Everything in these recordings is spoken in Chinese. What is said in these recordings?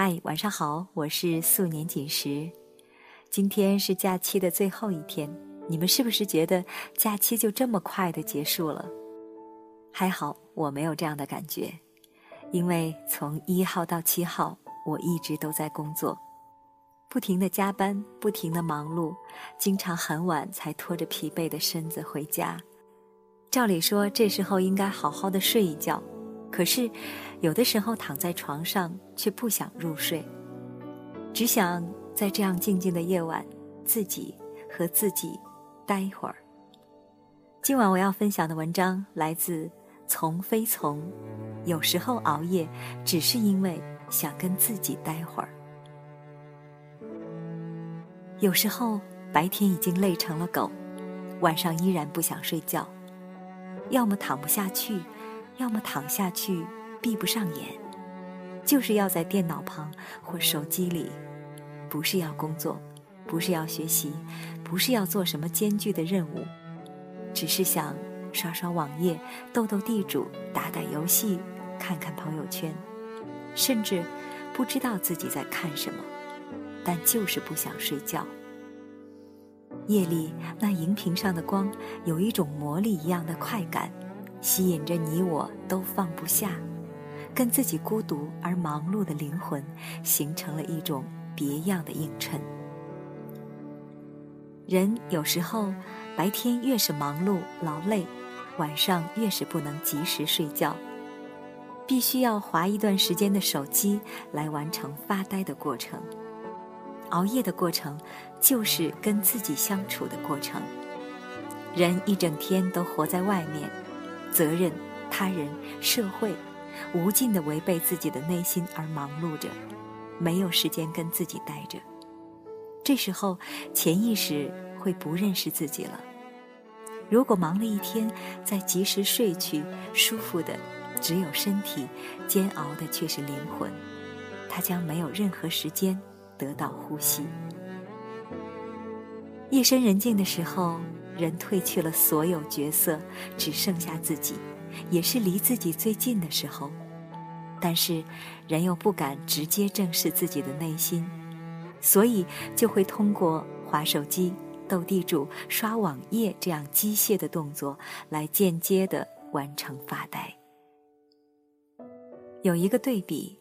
嗨，晚上好，我是素年锦时。今天是假期的最后一天，你们是不是觉得假期就这么快的结束了？还好我没有这样的感觉，因为从一号到七号，我一直都在工作，不停的加班，不停的忙碌，经常很晚才拖着疲惫的身子回家。照理说，这时候应该好好的睡一觉。可是，有的时候躺在床上却不想入睡，只想在这样静静的夜晚，自己和自己待会儿。今晚我要分享的文章来自从非从，有时候熬夜只是因为想跟自己待会儿。有时候白天已经累成了狗，晚上依然不想睡觉，要么躺不下去。要么躺下去，闭不上眼，就是要在电脑旁或手机里，不是要工作，不是要学习，不是要做什么艰巨的任务，只是想刷刷网页、斗斗地主、打打游戏、看看朋友圈，甚至不知道自己在看什么，但就是不想睡觉。夜里那荧屏上的光，有一种魔力一样的快感。吸引着你我都放不下，跟自己孤独而忙碌的灵魂形成了一种别样的映衬。人有时候白天越是忙碌劳累，晚上越是不能及时睡觉，必须要划一段时间的手机来完成发呆的过程。熬夜的过程，就是跟自己相处的过程。人一整天都活在外面。责任、他人、社会，无尽的违背自己的内心而忙碌着，没有时间跟自己待着。这时候，潜意识会不认识自己了。如果忙了一天，再及时睡去，舒服的只有身体，煎熬的却是灵魂，他将没有任何时间得到呼吸。夜深人静的时候。人褪去了所有角色，只剩下自己，也是离自己最近的时候。但是，人又不敢直接正视自己的内心，所以就会通过划手机、斗地主、刷网页这样机械的动作来间接的完成发呆。有一个对比，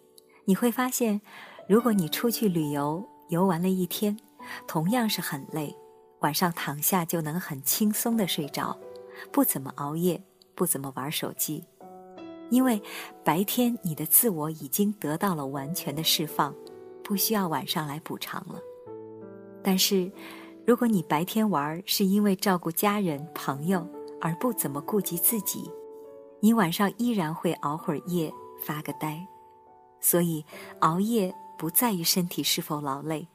你会发现，如果你出去旅游，游玩了一天，同样是很累。晚上躺下就能很轻松的睡着，不怎么熬夜，不怎么玩手机，因为白天你的自我已经得到了完全的释放，不需要晚上来补偿了。但是，如果你白天玩是因为照顾家人朋友而不怎么顾及自己，你晚上依然会熬会儿夜发个呆。所以，熬夜不在于身体是否劳累。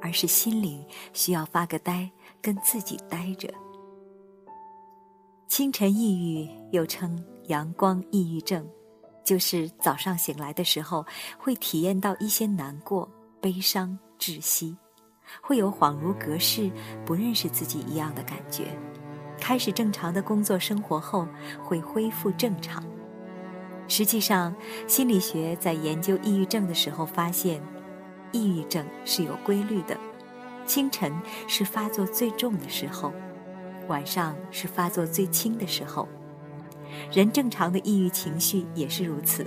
而是心灵需要发个呆，跟自己呆着。清晨抑郁又称阳光抑郁症，就是早上醒来的时候会体验到一些难过、悲伤、窒息，会有恍如隔世、不认识自己一样的感觉。开始正常的工作生活后，会恢复正常。实际上，心理学在研究抑郁症的时候发现。抑郁症是有规律的，清晨是发作最重的时候，晚上是发作最轻的时候。人正常的抑郁情绪也是如此，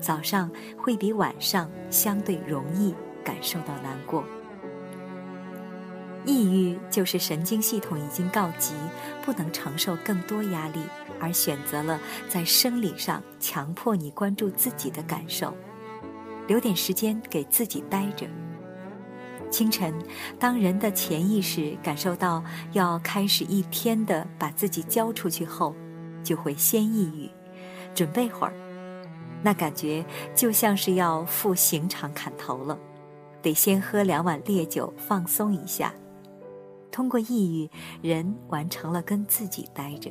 早上会比晚上相对容易感受到难过。抑郁就是神经系统已经告急，不能承受更多压力，而选择了在生理上强迫你关注自己的感受。留点时间给自己待着。清晨，当人的潜意识感受到要开始一天的把自己交出去后，就会先抑郁，准备会儿。那感觉就像是要赴刑场砍头了，得先喝两碗烈酒放松一下。通过抑郁，人完成了跟自己待着。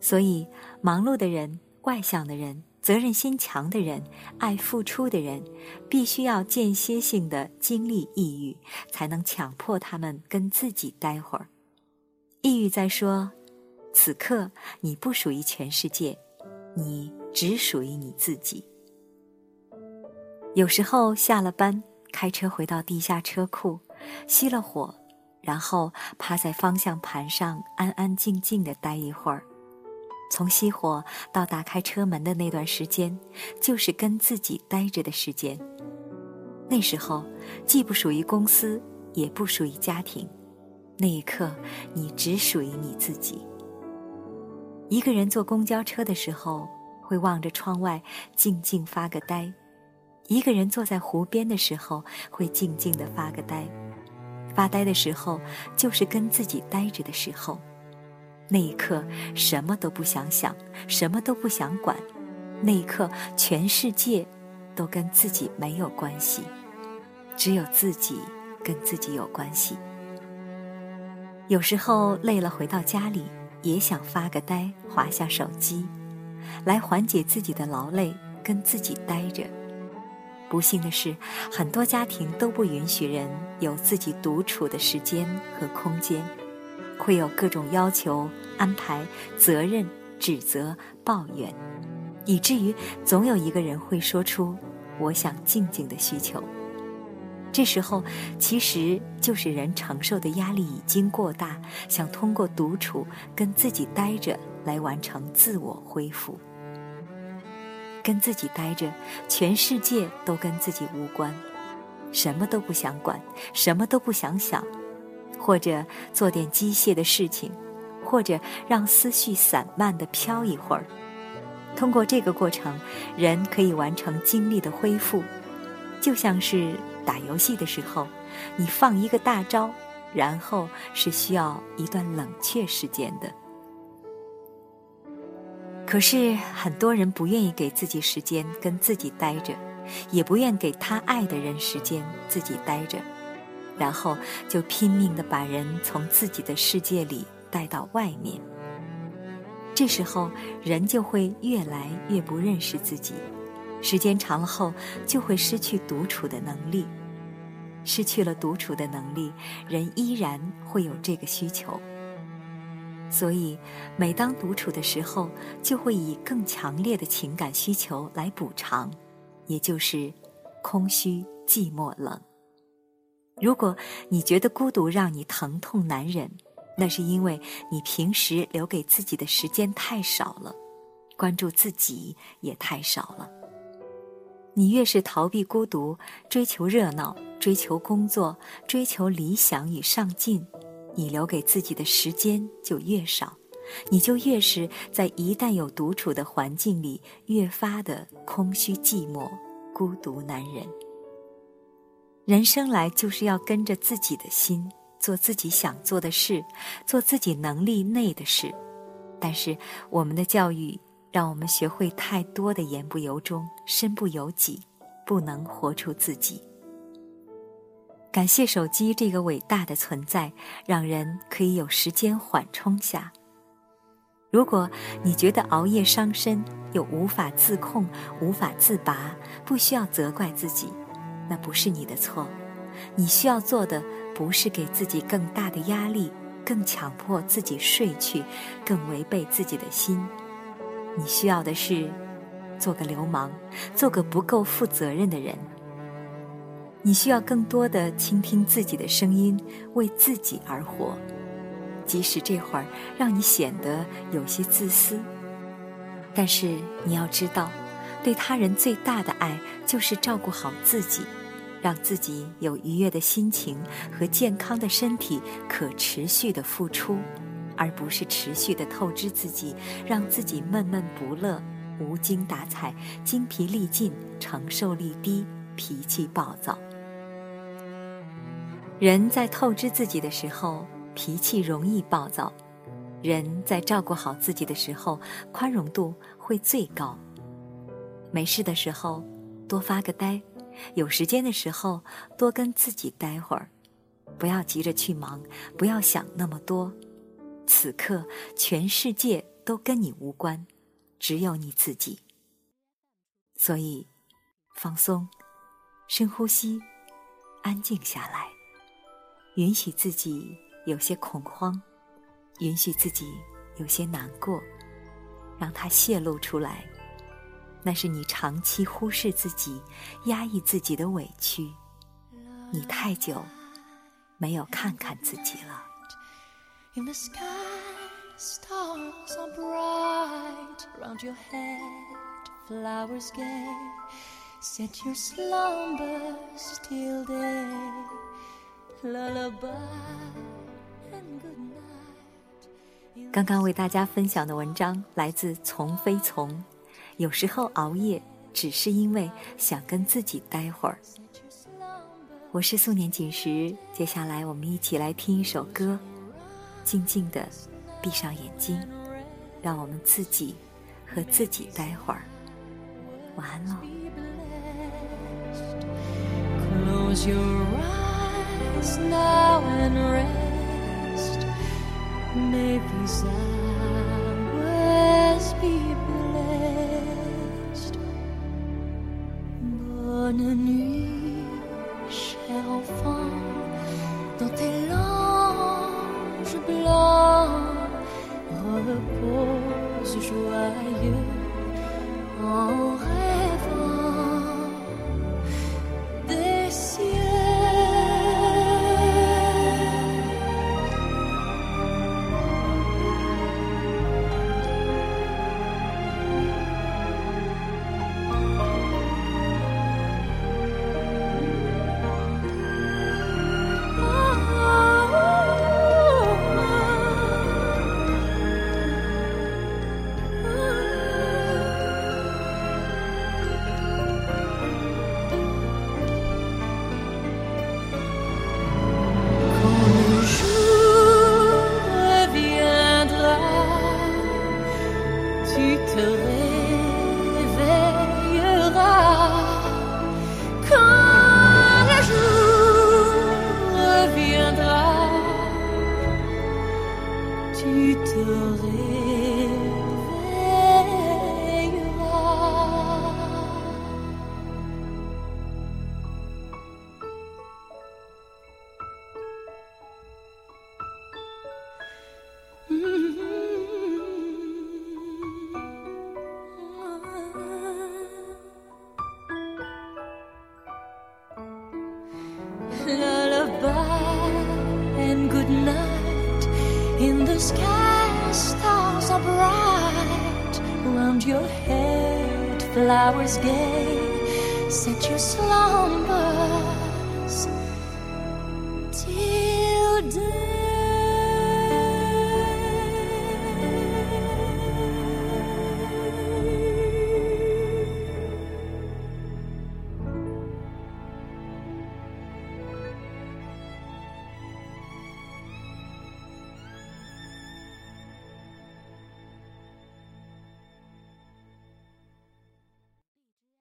所以，忙碌的人，外向的人。责任心强的人，爱付出的人，必须要间歇性的经历抑郁，才能强迫他们跟自己待会儿。抑郁在说：“此刻你不属于全世界，你只属于你自己。”有时候下了班，开车回到地下车库，熄了火，然后趴在方向盘上安安静静的待一会儿。从熄火到打开车门的那段时间，就是跟自己待着的时间。那时候，既不属于公司，也不属于家庭。那一刻，你只属于你自己。一个人坐公交车的时候，会望着窗外静静发个呆；一个人坐在湖边的时候，会静静的发个呆。发呆的时候，就是跟自己待着的时候。那一刻，什么都不想想，什么都不想管。那一刻，全世界都跟自己没有关系，只有自己跟自己有关系。有时候累了，回到家里也想发个呆，划下手机，来缓解自己的劳累，跟自己待着。不幸的是，很多家庭都不允许人有自己独处的时间和空间。会有各种要求、安排、责任、指责、抱怨，以至于总有一个人会说出“我想静静”的需求。这时候，其实就是人承受的压力已经过大，想通过独处跟自己待着来完成自我恢复。跟自己待着，全世界都跟自己无关，什么都不想管，什么都不想想。或者做点机械的事情，或者让思绪散漫的飘一会儿。通过这个过程，人可以完成精力的恢复，就像是打游戏的时候，你放一个大招，然后是需要一段冷却时间的。可是很多人不愿意给自己时间跟自己待着，也不愿给他爱的人时间自己待着。然后就拼命的把人从自己的世界里带到外面。这时候人就会越来越不认识自己，时间长了后就会失去独处的能力。失去了独处的能力，人依然会有这个需求。所以，每当独处的时候，就会以更强烈的情感需求来补偿，也就是空虚、寂寞、冷。如果你觉得孤独让你疼痛难忍，那是因为你平时留给自己的时间太少了，关注自己也太少了。你越是逃避孤独，追求热闹，追求工作，追求理想与上进，你留给自己的时间就越少，你就越是在一旦有独处的环境里，越发的空虚寂寞、孤独难忍。人生来就是要跟着自己的心，做自己想做的事，做自己能力内的事。但是我们的教育让我们学会太多的言不由衷、身不由己，不能活出自己。感谢手机这个伟大的存在，让人可以有时间缓冲下。如果你觉得熬夜伤身，又无法自控、无法自拔，不需要责怪自己。那不是你的错，你需要做的不是给自己更大的压力，更强迫自己睡去，更违背自己的心。你需要的是做个流氓，做个不够负责任的人。你需要更多的倾听自己的声音，为自己而活，即使这会儿让你显得有些自私，但是你要知道，对他人最大的爱就是照顾好自己。让自己有愉悦的心情和健康的身体，可持续的付出，而不是持续的透支自己，让自己闷闷不乐、无精打采、精疲力尽、承受力低、脾气暴躁。人在透支自己的时候，脾气容易暴躁；人在照顾好自己的时候，宽容度会最高。没事的时候，多发个呆。有时间的时候，多跟自己待会儿，不要急着去忙，不要想那么多。此刻，全世界都跟你无关，只有你自己。所以，放松，深呼吸，安静下来，允许自己有些恐慌，允许自己有些难过，让它泄露出来，那是你长期忽视自己、压抑自己的委屈。你太久没有看看自己了。刚刚为大家分享的文章来自从飞从。有时候熬夜只是因为想跟自己待会儿。我是素年锦时，接下来我们一起来听一首歌，静静的闭上眼睛，让我们自己和自己待会儿。晚安喽。une. Flowers gay. Set your slumbers. Day